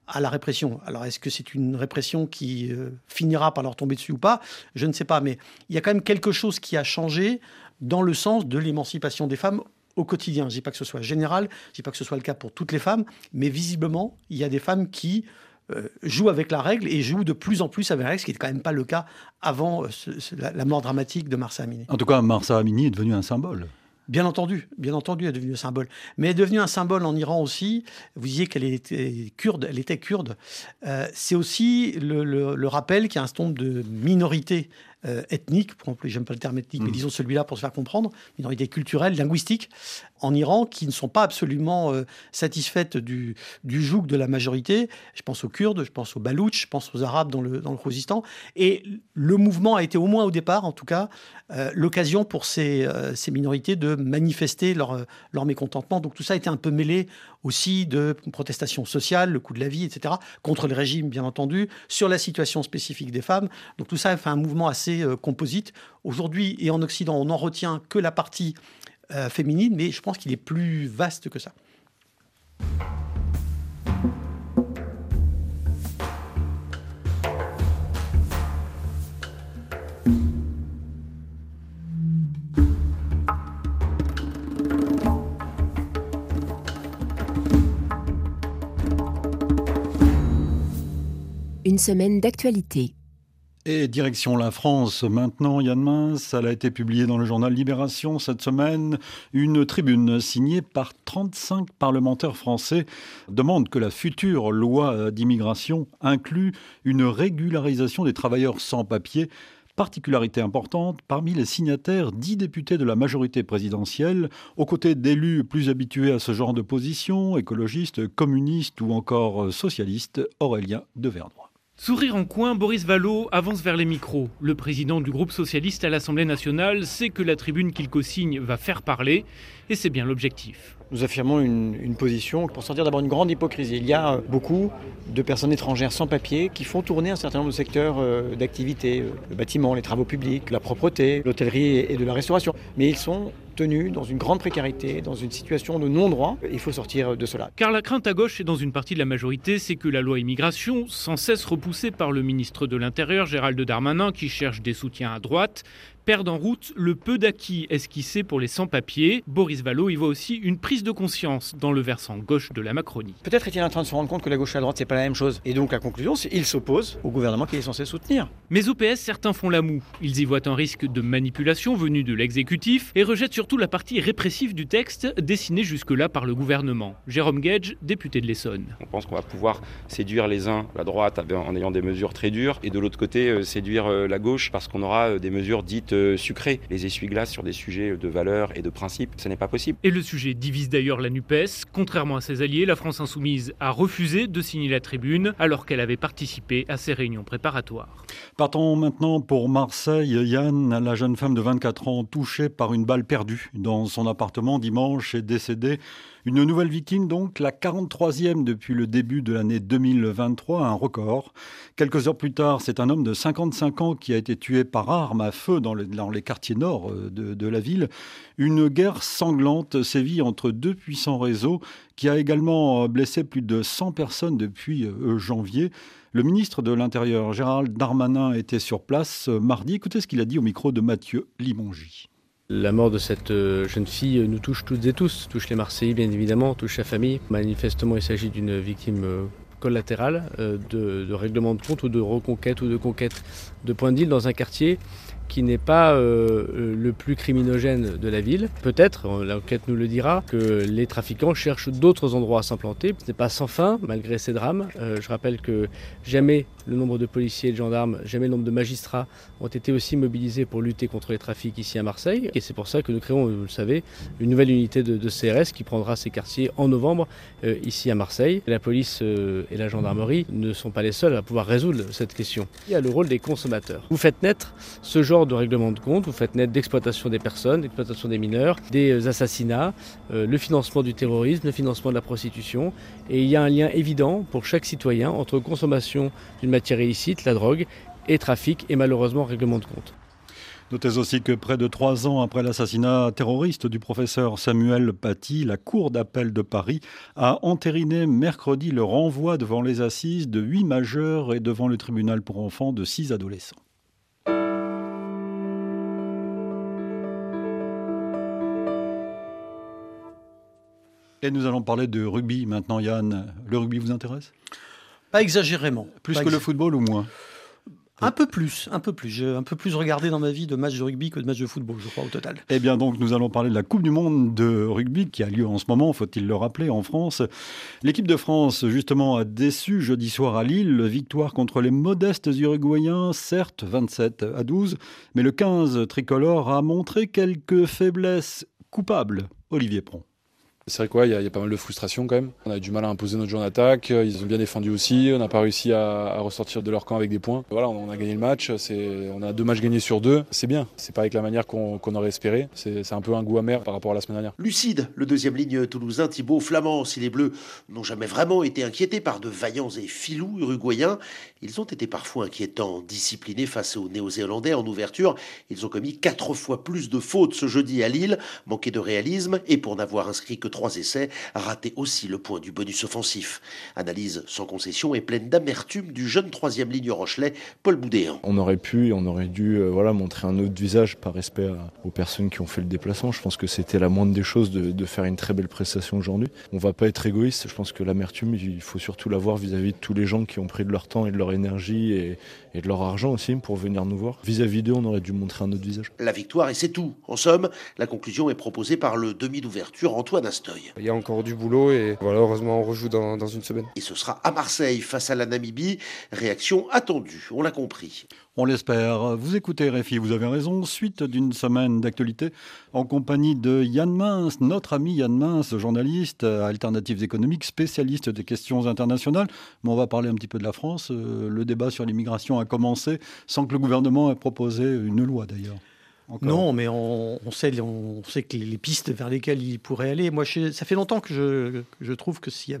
à la répression. Alors, est-ce que c'est une répression qui euh, finira par leur tomber dessus ou pas? Je ne sais pas, mais il y a quand même quelque chose qui a changé dans le sens de l'émancipation des femmes au quotidien. Je ne dis pas que ce soit général, je ne dis pas que ce soit le cas pour toutes les femmes, mais visiblement, il y a des femmes qui euh, jouent avec la règle et jouent de plus en plus avec la règle, ce qui n'était quand même pas le cas avant euh, la, la mort dramatique de Marsa Amini. En tout cas, Marsa Amini est devenu un symbole. Bien entendu, bien entendu, elle est devenue un symbole. Mais elle est devenue un symbole en Iran aussi. Vous disiez qu'elle était kurde, elle était kurde. Euh, c'est aussi le, rappel qu'il y a un certain de minorités euh, ethniques, pour employer, j'aime pas le terme ethnique, mais Mhm. disons celui-là pour se faire comprendre, minorités culturelles, linguistiques, en Iran, qui ne sont pas absolument euh, satisfaites du, du joug de la majorité. Je pense aux Kurdes, je pense aux Baloutches, je pense aux Arabes dans le, dans le Khuzestan. Et le mouvement a été, au moins au départ, en tout cas, euh, l'occasion pour ces, euh, ces minorités de manifester leur, euh, leur mécontentement. Donc tout ça a été un peu mêlé aussi de protestations sociales, le coût de la vie, etc., contre le régime, bien entendu, sur la situation spécifique des femmes. Donc tout ça a fait un mouvement assez euh, composite. Aujourd'hui et en Occident, on n'en retient que la partie euh, féminine, mais je pense qu'il est plus vaste que ça. Une semaine d'actualité. Et direction la France maintenant, Yann Mince, elle a été publiée dans le journal Libération cette semaine. Une tribune signée par 35 parlementaires français demande que la future loi d'immigration inclue une régularisation des travailleurs sans papier. Particularité importante, parmi les signataires, 10 députés de la majorité présidentielle, aux côtés d'élus plus habitués à ce genre de position, écologistes, communistes ou encore socialistes, Aurélien de Vernois. Sourire en coin, Boris Vallot avance vers les micros. Le président du groupe socialiste à l'Assemblée nationale sait que la tribune qu'il co-signe va faire parler, et c'est bien l'objectif. Nous affirmons une, une, position pour sortir d'abord une grande hypocrisie. Il y a beaucoup de personnes étrangères sans papier qui font tourner un certain nombre de secteurs euh, d'activité, euh, le bâtiment, les travaux publics, la propreté, l'hôtellerie et de la restauration. Mais ils sont tenus dans une grande précarité, dans une situation de non-droit. Il faut sortir de cela. Car la crainte à gauche et dans une partie de la majorité, c'est que la loi immigration, sans cesse repoussée par le ministre de l'Intérieur Gérald Darmanin, qui cherche des soutiens à droite, perdent en route le peu d'acquis esquissé pour les sans-papiers. Boris Vallot y voit aussi une prise de conscience dans le versant gauche de la Macronie. Peut-être est-il en train de se rendre compte que la gauche et la droite, c'est pas la même chose. Et donc la conclusion, c'est qu'il s'oppose au gouvernement qu'il est censé soutenir. Mais au PS, certains font la moue. Ils y voient un risque de manipulation venu de l'exécutif et rejettent surtout la partie répressive du texte dessinée jusque-là par le gouvernement. Jérôme Gage, député de l'Essonne. On pense qu'on va pouvoir séduire les uns, la droite, en ayant des mesures très dures, et de l'autre côté, euh, séduire euh, la gauche parce qu'on aura euh, des mesures dites sucrées. Les essuie-glaces sur des sujets de valeur et de principe, ce n'est pas possible. Et le sujet divise d'ailleurs la NUPES. Contrairement à ses alliés, la France Insoumise a refusé de signer la tribune alors qu'elle avait participé à ces réunions préparatoires. Partons maintenant pour Marseille. Yann, la jeune femme de 24 ans touchée par une balle perdue dans son appartement dimanche, est décédée. Une nouvelle victime donc, la 43e depuis le début de l'année 2023, un record. Quelques heures plus tard, c'est un homme de 55 ans qui a été tué par arme à feu dans, les quartiers nord euh, de, de, la ville. Une guerre sanglante sévit entre deux puissants réseaux qui a également blessé plus de 100 personnes depuis euh, janvier. Le ministre de l'Intérieur, Gérald Darmanin, était sur place mardi. Écoutez ce qu'il a dit au micro de Mathieu Limongi. La mort de cette euh, jeune fille nous touche toutes et tous, touche les Marseillais bien évidemment, touche la famille. Manifestement, il s'agit d'une victime euh, collatérale euh, de, règlement de compte ou de reconquête ou de conquête de points de deal dans un quartier qui n'est pas euh, le plus criminogène de la ville. Peut-être, l'enquête nous le dira, que les trafiquants cherchent d'autres endroits à s'implanter. Ce n'est pas sans fin, malgré ces drames. Euh, je rappelle que jamais le nombre de policiers et de gendarmes, jamais le nombre de magistrats ont été aussi mobilisés pour lutter contre les trafics ici à Marseille. Et c'est pour ça que nous créons, vous le savez, une nouvelle unité de, CRS qui prendra ces quartiers en novembre euh, ici à Marseille. La police euh, et la gendarmerie ne sont pas les seuls à pouvoir résoudre cette question. Il y a le rôle des consommateurs. Vous faites naître ce genre de règlement de compte, vous faites naître d'exploitation des personnes, d'exploitation des mineurs, des assassinats, euh, le financement du terrorisme, le financement de la prostitution. Et il y a un lien évident pour chaque citoyen entre consommation d'une matière illicite, la drogue, et trafic et malheureusement règlement de compte. Notez aussi que près de trois ans après l'assassinat terroriste du professeur Samuel Paty, la Cour d'appel de Paris a entériné mercredi le renvoi devant les assises de huit majeurs et devant le tribunal pour enfants de six adolescents. Et nous allons parler de rugby maintenant, Yann. Le rugby vous intéresse? Pas exagérément. Plus Pas que le football ou moins? Un peu plus, un peu plus. J'ai un peu plus regardé dans ma vie de matchs de rugby que de matchs de football, je crois, au total. Eh bien, donc, nous allons parler de la Coupe du Monde de rugby qui a lieu en ce moment, faut-il le rappeler, en France. L'équipe de France, justement, a déçu jeudi soir à Lille. Victoire contre les modestes Uruguayens, certes, 27 à 12, mais le 15 tricolore a montré quelques faiblesses coupables. Olivier Pron. C'est vrai qu'il y, y, a pas mal de frustration quand même. On a du mal à imposer notre jeu en attaque. Ils ont bien défendu aussi. On n'a pas réussi à, à, ressortir de leur camp avec des points. Voilà, on a gagné le match. On a deux matchs gagnés sur deux. C'est bien. C'est pas avec la manière qu'on qu aurait espéré. C'est un peu un goût amer par rapport à la semaine dernière. Lucide, le deuxième ligne toulousain Thibaut Flamand. Si les Bleus n'ont jamais vraiment été inquiétés par de vaillants et filous uruguayens, ils ont été parfois inquiétants. Disciplinés face aux Néo-Zélandais en ouverture, ils ont commis quatre fois plus de fautes ce jeudi à Lille, manqué de réalisme et pour n'avoir inscrit que trois essais, raté aussi le point du bonus offensif. Analyse sans concession et pleine d'amertume du jeune troisième ligne Rochelet, Paul Boudéan. On aurait pu et on aurait dû euh, voilà, montrer un autre visage par respect à, aux personnes qui ont fait le déplacement. Je pense que c'était la moindre des choses de, de, faire une très belle prestation aujourd'hui. On va pas être égoïste. Je pense que l'amertume, il faut surtout l'avoir vis-à-vis de tous les gens qui ont pris de leur temps et de leur énergie et, et de leur argent aussi pour venir nous voir. Vis-à-vis d'eux, on aurait dû montrer un autre visage. La victoire et c'est tout. En somme, la conclusion est proposée par le demi d'ouverture Antoine Astor Il y a encore du boulot et voilà, heureusement on rejoue dans, dans une semaine. Et ce sera à Marseille face à la Namibie. Réaction attendue, on l'a compris. On l'espère. Vous écoutez Réfi, vous avez raison. Suite d'une semaine d'actualité en compagnie de Yann Mince, notre ami Yann Mince, journaliste à Alternatives économiques, spécialiste des questions internationales. Mais on va parler un petit peu de la France. Euh, le débat sur l'immigration a commencé sans que le gouvernement ait proposé une loi d'ailleurs. Non, mais on, sait, sait que les pistes vers lesquelles il pourrait aller. Moi, ça fait longtemps que je, trouve que s'il y a,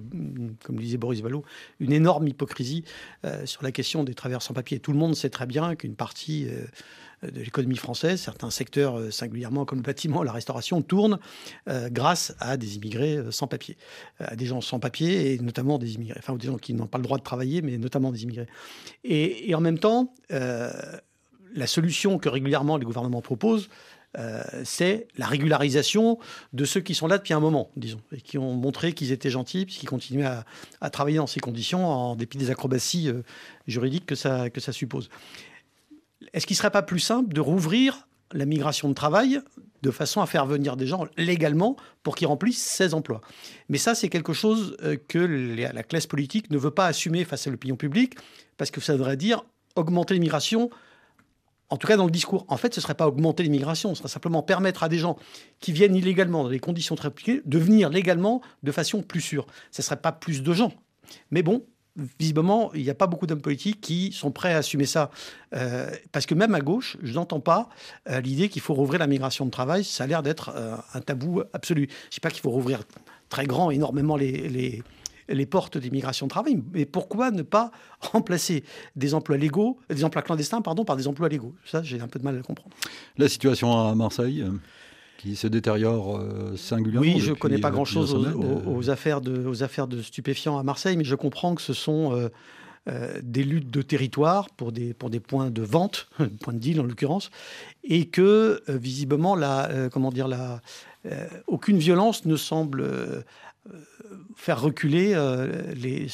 comme disait Boris Vallot, une énorme hypocrisie euh, sur la question des travailleurs sans papier. Tout le monde sait très bien qu'une partie euh, de l'économie française, certains secteurs euh, singulièrement comme le bâtiment, la restauration, tournent grâce à des immigrés sans papier, à des gens sans papier et notamment des immigrés, enfin des gens qui n'ont pas le droit de travailler, mais notamment des immigrés. Et en même temps, la solution que régulièrement les gouvernements proposent, euh, c'est la régularisation de ceux qui sont là depuis un moment, disons, et qui ont montré qu'ils étaient gentils, puisqu'ils continuaient à, travailler dans ces conditions, en dépit des acrobaties euh, juridiques que ça, que ça suppose. Est-ce qu'il ne serait pas plus simple de rouvrir la migration de travail de façon à faire venir des gens légalement pour qu'ils remplissent ces emplois? Mais ça, c'est quelque chose euh, que la classe politique ne veut pas assumer face à l'opinion publique, parce que ça voudrait dire augmenter l'immigration en tout cas dans le discours. En fait, ce ne serait pas augmenter l'immigration, ce serait simplement permettre à des gens qui viennent illégalement dans des conditions très compliquées de venir légalement de façon plus sûre. Ce ne serait pas plus de gens. Mais bon, visiblement, il n'y a pas beaucoup d'hommes politiques qui sont prêts à assumer ça. Euh, parce que même à gauche, je n'entends pas euh, l'idée qu'il faut rouvrir la migration de travail. Ça a l'air d'être euh, un tabou absolu. Je ne dis pas qu'il faut rouvrir très grand, énormément les, les portes d'immigration de travail. Mais pourquoi ne pas remplacer des emplois légaux, des emplois clandestins, pardon, par des emplois légaux? Ça, j'ai un peu de mal à comprendre. La situation à Marseille euh, qui se détériore euh, singulièrement. Oui, je ne connais pas grand-chose aux, affaires de, aux affaires de stupéfiants à Marseille, mais je comprends que ce sont euh, des luttes de territoire pour des, pour des points de vente, points de deal en l'occurrence, et que visiblement, la, comment dire, la, aucune violence ne semble faire reculer euh, les,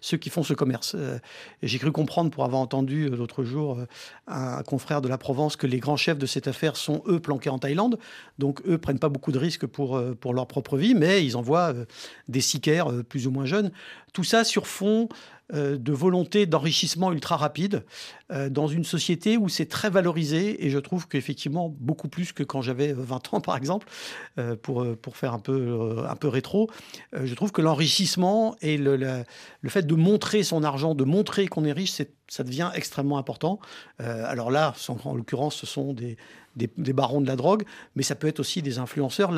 ceux, qui font ce commerce. Euh, j'ai cru comprendre, pour avoir entendu euh, l'autre jour un, confrère de la Provence, que les grands chefs de cette affaire sont, eux, planqués en Thaïlande. Donc, eux prennent pas beaucoup de risques pour, pour leur propre vie, mais ils envoient des sicaires plus ou moins jeunes. Tout ça sur fond de volonté d'enrichissement ultra rapide euh, dans une société où c'est très valorisé et je trouve qu'effectivement beaucoup plus que quand j'avais 20 ans par exemple euh, pour, pour faire un peu, un peu rétro. Je trouve que l'enrichissement et le, le, fait de montrer son argent de montrer qu'on est riche ça devient extrêmement important. Alors là en l'occurrence ce sont des, des, barons de la drogue, mais ça peut être aussi des influenceurs.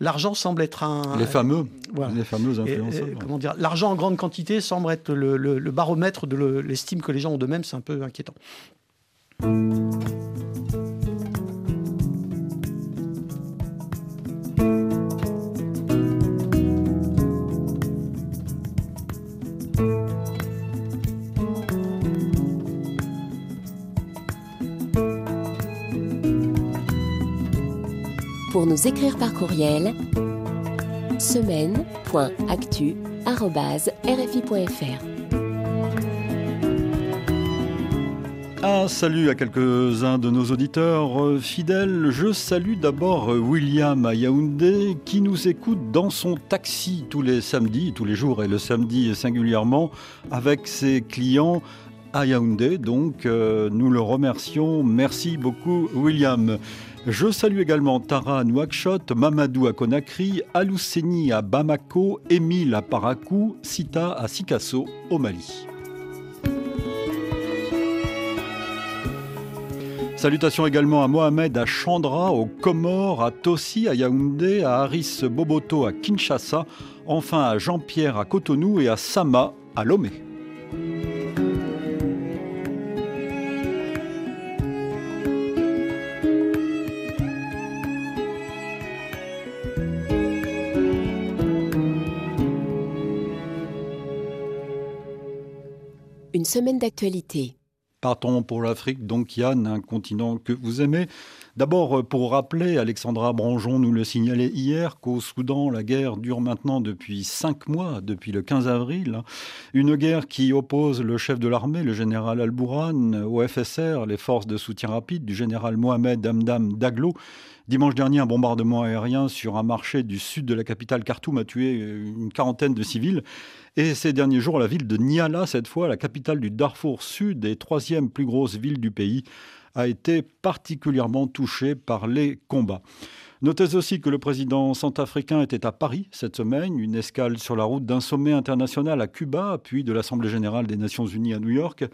L'argent semble être un... Les fameux, les fameux influenceurs. comment dire L'argent en grande quantité semble être le, le baromètre de l'estime que les gens ont d'eux-mêmes, c'est un peu inquiétant. Pour nous écrire par courriel semaine.actu.rfi.fr. Un salut à quelques-uns de nos auditeurs euh, fidèles. Je salue d'abord euh, William à Yaoundé qui nous écoute dans son taxi tous les samedis, tous les jours et le samedi singulièrement avec ses clients à Yaoundé. Donc euh, nous le remercions. Merci beaucoup William. Je salue également Tara à Nouakchott, Mamadou à Conakry, Alousseni à Bamako, Émile à Parakou, Sita à Sikasso au Mali. Salutations également à Mohamed à Chandra, aux Comores, à Tossi, à Yaoundé, à Aris Boboto à Kinshasa, enfin à Jean-Pierre à Cotonou et à Sama à Lomé. Semaine d'actualité. Partons pour l'Afrique, donc Yann, un continent que vous aimez. D'abord, pour rappeler, Alexandra Branjon nous le signalait hier, qu'au Soudan, la guerre dure maintenant depuis cinq mois, depuis le 15 avril. Une guerre qui oppose le chef de l'armée, le général Al-Bourhan, au FSR, les forces de soutien rapide du général Mohamed Hamdam Daglo, Dimanche dernier, un bombardement aérien sur un marché du sud de la capitale Khartoum a tué une quarantaine de civils. Et ces derniers jours, la ville de Niala, cette fois, la capitale du Darfour Sud et troisième plus grosse ville du pays, a été particulièrement touchée par les combats. Notez aussi que le président centrafricain était à Paris cette semaine, une escale sur la route d'un sommet international à Cuba, puis de l'Assemblée générale des Nations unies à New York.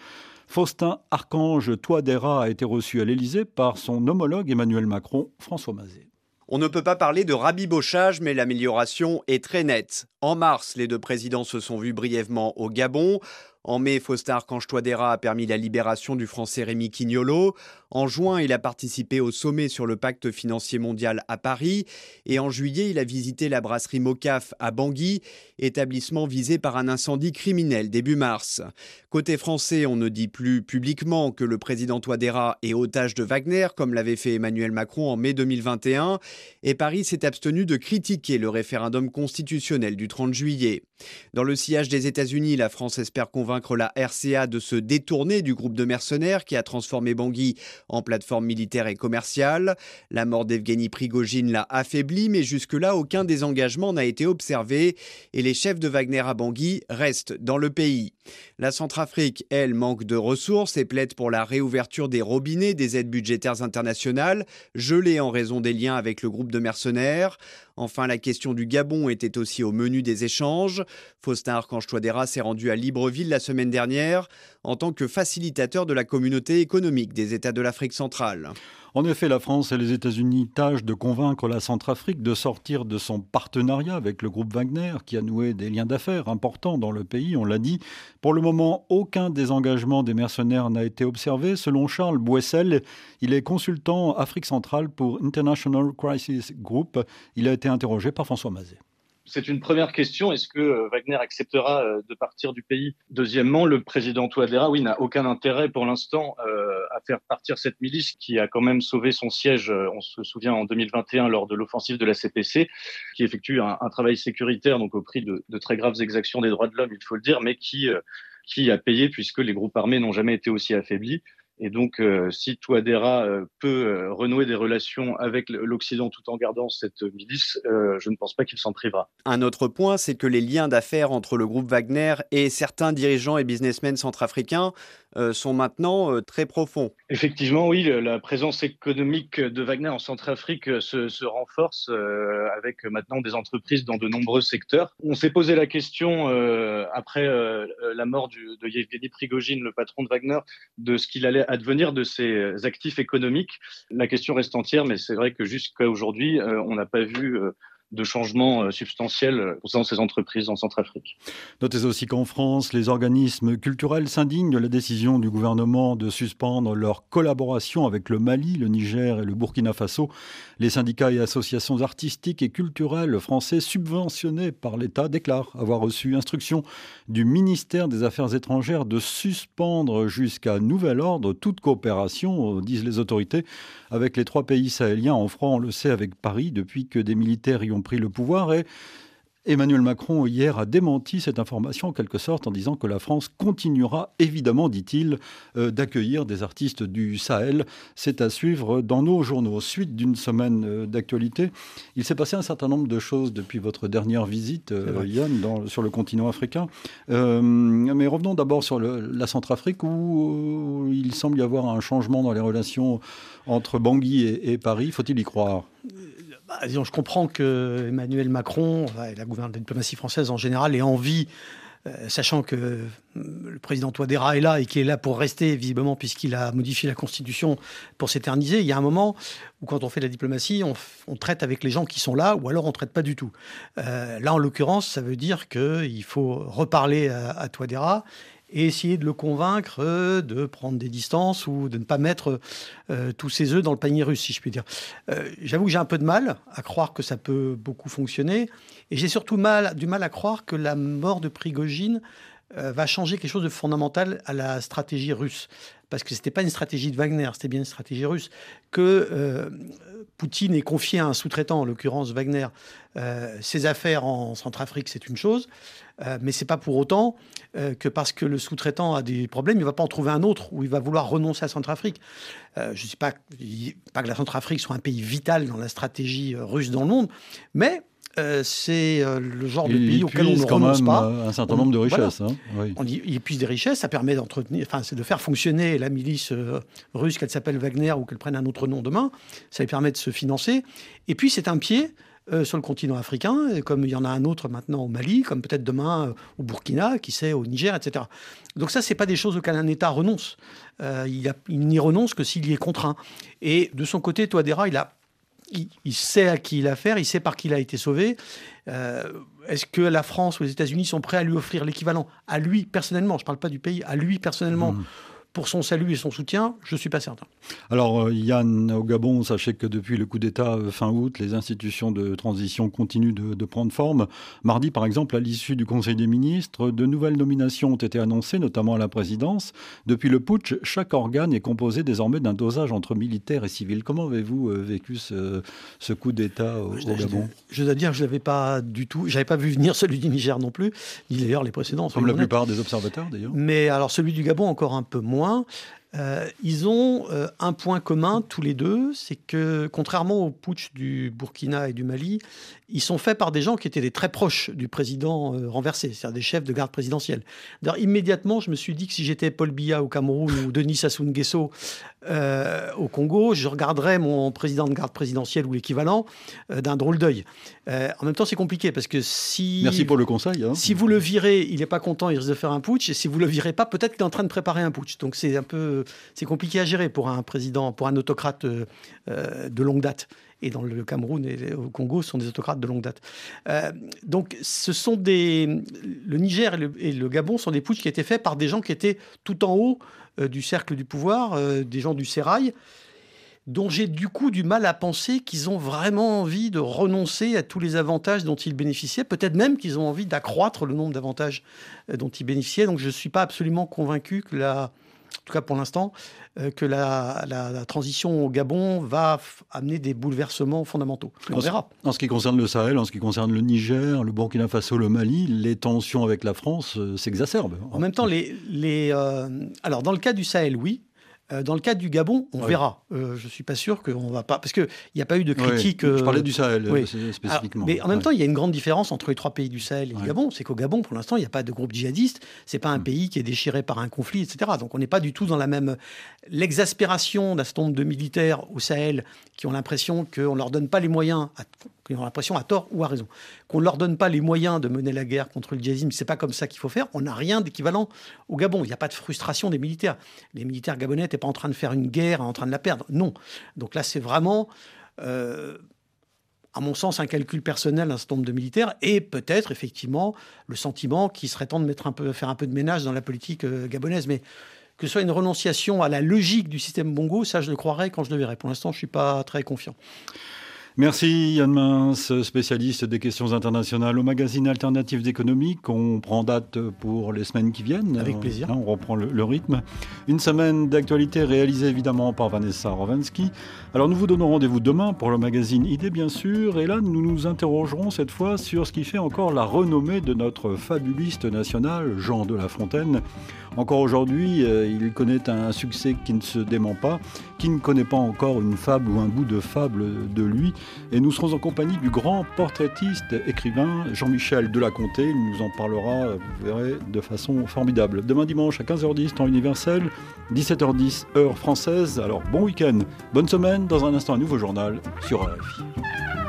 Faustin Archange Touadéra a été reçu à l'Élysée par son homologue Emmanuel Macron, François Mazet. On ne peut pas parler de rabibochage, mais l'amélioration est très nette. En mars, les deux présidents se sont vus brièvement au Gabon. En mai, Faustin Archange Touadéra a permis la libération du français Rémi Quignolo. En juin, il a participé au sommet sur le pacte financier mondial à Paris. Et en juillet, il a visité la brasserie Mocaf à Bangui, établissement visé par un incendie criminel début mars. Côté français, on ne dit plus publiquement que le président Touadéra est otage de Wagner, comme l'avait fait Emmanuel Macron en mai 2021. Et Paris s'est abstenu de critiquer le référendum constitutionnel du 30 juillet. Dans le sillage des États-Unis, la France espère convaincre la RCA de se détourner du groupe de mercenaires qui a transformé Bangui en plateforme militaire et commerciale. La mort d'Evgeny Prigogine l'a affaibli, mais jusque-là, aucun désengagement n'a été observé et les chefs de Wagner à Bangui restent dans le pays. La Centrafrique, elle, manque de ressources et plaide pour la réouverture des robinets des aides budgétaires internationales, gelées en raison des liens avec le groupe de mercenaires. Enfin, la question du Gabon était aussi au menu des échanges. Faustin Archange Touadéra s'est rendu à Libreville la semaine dernière en tant que facilitateur de la communauté économique des États de l'Afrique centrale. En effet, la France et les États-Unis tâchent de convaincre la Centrafrique de sortir de son partenariat avec le groupe Wagner, qui a noué des liens d'affaires importants dans le pays, on l'a dit. Pour le moment, aucun désengagement des mercenaires n'a été observé. Selon Charles Boissel, il est consultant Afrique centrale pour International Crisis Group. Il a été interrogé par François Mazet. C'est une première question. Est-ce que euh, Wagner acceptera euh, de partir du pays? Deuxièmement, le président Touadéra, oui, n'a aucun intérêt pour l'instant euh, à faire partir cette milice qui a quand même sauvé son siège, on se souvient, en 2021 lors de l'offensive de la CPC, qui effectue un, travail sécuritaire, donc au prix de, très graves exactions des droits de l'homme, il faut le dire, mais qui, qui a payé puisque les groupes armés n'ont jamais été aussi affaiblis. Et donc, euh, si Touadéra euh, peut euh, renouer des relations avec l'Occident tout en gardant cette milice, je ne pense pas qu'il s'en privera. Un autre point, c'est que les liens d'affaires entre le groupe Wagner et certains dirigeants et businessmen centrafricains euh, sont maintenant euh, très profonds. Effectivement, oui, la présence économique de Wagner en Centrafrique euh, se, renforce avec maintenant des entreprises dans de nombreux secteurs. On s'est posé la question après la mort de Yevgeny Prigogine, le patron de Wagner, de ce qu'il allait advenir de ses actifs économiques. La question reste entière, mais c'est vrai que jusqu'à aujourd'hui, on n'a pas vu de changements euh, substantiels euh, concernant ces entreprises en Centrafrique. Notez aussi qu'en France, les organismes culturels s'indignent de la décision du gouvernement de suspendre leur collaboration avec le Mali, le Niger et le Burkina Faso. Les syndicats et associations artistiques et culturelles français subventionnés par l'État déclarent avoir reçu instruction du ministère des Affaires étrangères de suspendre jusqu'à nouvel ordre toute coopération, disent les autorités, avec les trois pays sahéliens en franc, on le sait, avec Paris, depuis que des militaires y ont pris le pouvoir. Et Emmanuel Macron, hier, a démenti cette information en quelque sorte en disant que la France continuera, évidemment, dit-il, euh, d'accueillir des artistes du Sahel. C'est à suivre dans nos journaux. Suite d'une semaine euh, d'actualité, il s'est passé un certain nombre de choses depuis votre dernière visite, euh, Yann, sur le continent africain. mais revenons d'abord sur la Centrafrique, où il semble y avoir un changement dans les relations entre Bangui et Paris. Faut-il y croire? Disons, je comprends que Emmanuel Macron la gouvernement de la diplomatie française en général aient envie, euh, sachant que euh, le président Touadéra est là et qu'il est là pour rester, visiblement, puisqu'il a modifié la Constitution pour s'éterniser. Il y a un moment où, quand on fait de la diplomatie, on, traite avec les gens qui sont là, ou alors on ne traite pas du tout. Euh, là, en l'occurrence, ça veut dire qu'il faut reparler à, à Touadéra et essayer de le convaincre euh, de prendre des distances ou de ne pas mettre euh, tous ses œufs dans le panier russe, si je puis dire. Euh, j'avoue que j'ai un peu de mal à croire que ça peut beaucoup fonctionner, et j'ai surtout du mal à croire que la mort de Prigogine va changer quelque chose de fondamental à la stratégie russe. Parce que ce n'était pas une stratégie de Wagner, c'était bien une stratégie russe. Que Poutine ait confié à un sous-traitant, en l'occurrence Wagner, ses affaires en Centrafrique, c'est une chose. Mais ce n'est pas pour autant que parce que le sous-traitant a des problèmes, il ne va pas en trouver un autre où il va vouloir renoncer à Centrafrique. je ne dis pas, pas que la Centrafrique soit un pays vital dans la stratégie russe dans le monde, mais euh, c'est euh, le genre de pays auquel on ne quand renonce même pas. euh, un certain nombre de richesses. hein. Oui. On y, il épuise des richesses, ça permet d'entretenir, enfin, c'est de faire fonctionner la milice euh, russe, qu'elle s'appelle Wagner ou qu'elle prenne un autre nom demain. Ça lui permet de se financer. Et puis, c'est un pied euh, sur le continent africain, comme il y en a un autre maintenant au Mali, comme peut-être demain euh, au Burkina, qui sait, au Niger, etc. Donc ça, c'est pas des choses auxquelles un État renonce. Euh, il, n'y renonce que s'il y est contraint. Et de son côté, Touadéra, il a il, sait à qui il a affaire, il sait par qui il a été sauvé. Est-ce que la France ou les États-Unis sont prêts à lui offrir l'équivalent? À lui, personnellement, je ne parle pas du pays, à lui, personnellement, Mmh. Pour son salut et son soutien Je ne suis pas certain. Alors, euh, Yann, au Gabon, sachez que depuis le coup d'État euh, fin août, les institutions de transition continuent de, de prendre forme. Mardi, par exemple, à l'issue du Conseil des ministres, de nouvelles nominations ont été annoncées, notamment à la présidence. Depuis le putsch, chaque organe est composé désormais d'un dosage entre militaires et civils. Comment avez-vous euh, vécu ce, ce coup d'État au, au Gabon? Je dois dire que je l'avais pas du tout. J'avais pas vu venir celui du Niger non plus, ni d'ailleurs les précédents. Comme la plupart des observateurs, d'ailleurs. Mais alors celui du Gabon encore un peu moins. Euh, ils ont euh, un point commun tous les deux, c'est que contrairement au putsch du Burkina et du Mali, ils sont faits par des gens qui étaient des très proches du président euh, renversé, c'est-à-dire des chefs de garde présidentielle. D'ailleurs, immédiatement, je me suis dit que si j'étais Paul Biya au Cameroun ou Denis Sassou Nguesso euh, au Congo, je regarderais mon président de garde présidentielle ou l'équivalent euh, d'un drôle d'œil. En même temps, c'est compliqué parce que si Merci pour le conseil. hein. si vous le virez, il n'est pas content, il risque de faire un putsch. Et si vous le virez pas, peut-être qu'il est en train de préparer un putsch. Donc c'est un peu, c'est compliqué à gérer pour un président, pour un autocrate de longue date. Et dans le Cameroun et au Congo, sont des autocrates de longue date. Euh, donc ce sont des, le Niger et le, Gabon sont des putschs qui étaient faits par des gens qui étaient tout en haut euh, du cercle du pouvoir, euh, des gens du sérail dont j'ai du coup du mal à penser qu'ils ont vraiment envie de renoncer à tous les avantages dont ils bénéficiaient, peut-être même qu'ils ont envie d'accroître le nombre d'avantages dont ils bénéficiaient. Donc je ne suis pas absolument convaincu que la, en tout cas pour l'instant, euh, que la, la- la transition au Gabon va amener des bouleversements fondamentaux. On En ce- verra. En ce qui concerne le Sahel, en ce qui concerne le Niger, le Burkina Faso, le Mali, les tensions avec la France euh, s'exacerbent. En même temps, les, les, euh, alors dans le cas du Sahel, oui. Euh, Dans le cas du Gabon, on verra. Euh, je suis pas sûr qu'on va pas, parce que il n'y a pas eu de critique. je euh, parlais du Sahel, euh, spécifiquement. Mais en même Ouais. temps, il y a une grande différence entre les trois pays du Sahel et le Ouais. Gabon. C'est qu'au Gabon, pour l'instant, il n'y a pas de groupe djihadiste. C'est pas un Mm. pays qui est déchiré par un conflit, etc. Donc, on n'est pas du tout dans la même l'exaspération d'un certain nombre de militaires au Sahel qui ont l'impression qu'on leur donne pas les moyens, à- qui ont l'impression à tort ou à raison, qu'on ne leur donne pas les moyens de mener la guerre contre le djihadisme. C'est pas comme ça qu'il faut faire. On n'a rien d'équivalent au Gabon. Il n'y a pas de frustration des militaires. Les militaires gabonais n'étaient pas en train de faire une guerre, en train de la perdre. Non. Donc là, c'est vraiment euh, à mon sens, un calcul personnel d'un certain nombre de militaires et peut-être effectivement le sentiment qu'il serait temps de mettre un peu, faire un peu de ménage dans la politique euh, gabonaise. Mais que ce soit une renonciation à la logique du système Bongo, ça je le croirais quand je le verrai. Pour l'instant, je suis pas très confiant. Merci Yann Mince, spécialiste des questions internationales au magazine Alternative d'économique. On prend date pour les semaines qui viennent. Avec plaisir. Hein, on reprend le, le rythme. Une semaine d'actualité réalisée évidemment par Vanessa Rovansky. Alors nous vous donnons rendez-vous demain pour le magazine Idée bien sûr. Et là nous nous interrogerons cette fois sur ce qui fait encore la renommée de notre fabuliste national, Jean de La Fontaine. Encore aujourd'hui, euh, il connaît un succès qui ne se dément pas, qui ne connaît pas encore une fable ou un bout de fable de lui. Et nous serons en compagnie du grand portraitiste, écrivain Jean-Michel Delaconté. Il nous en parlera, vous verrez, de façon formidable. Demain dimanche à 15h10, temps universel, 17h10, heure française. Alors bon week-end, bonne semaine. Dans un instant, un nouveau journal sur RFI.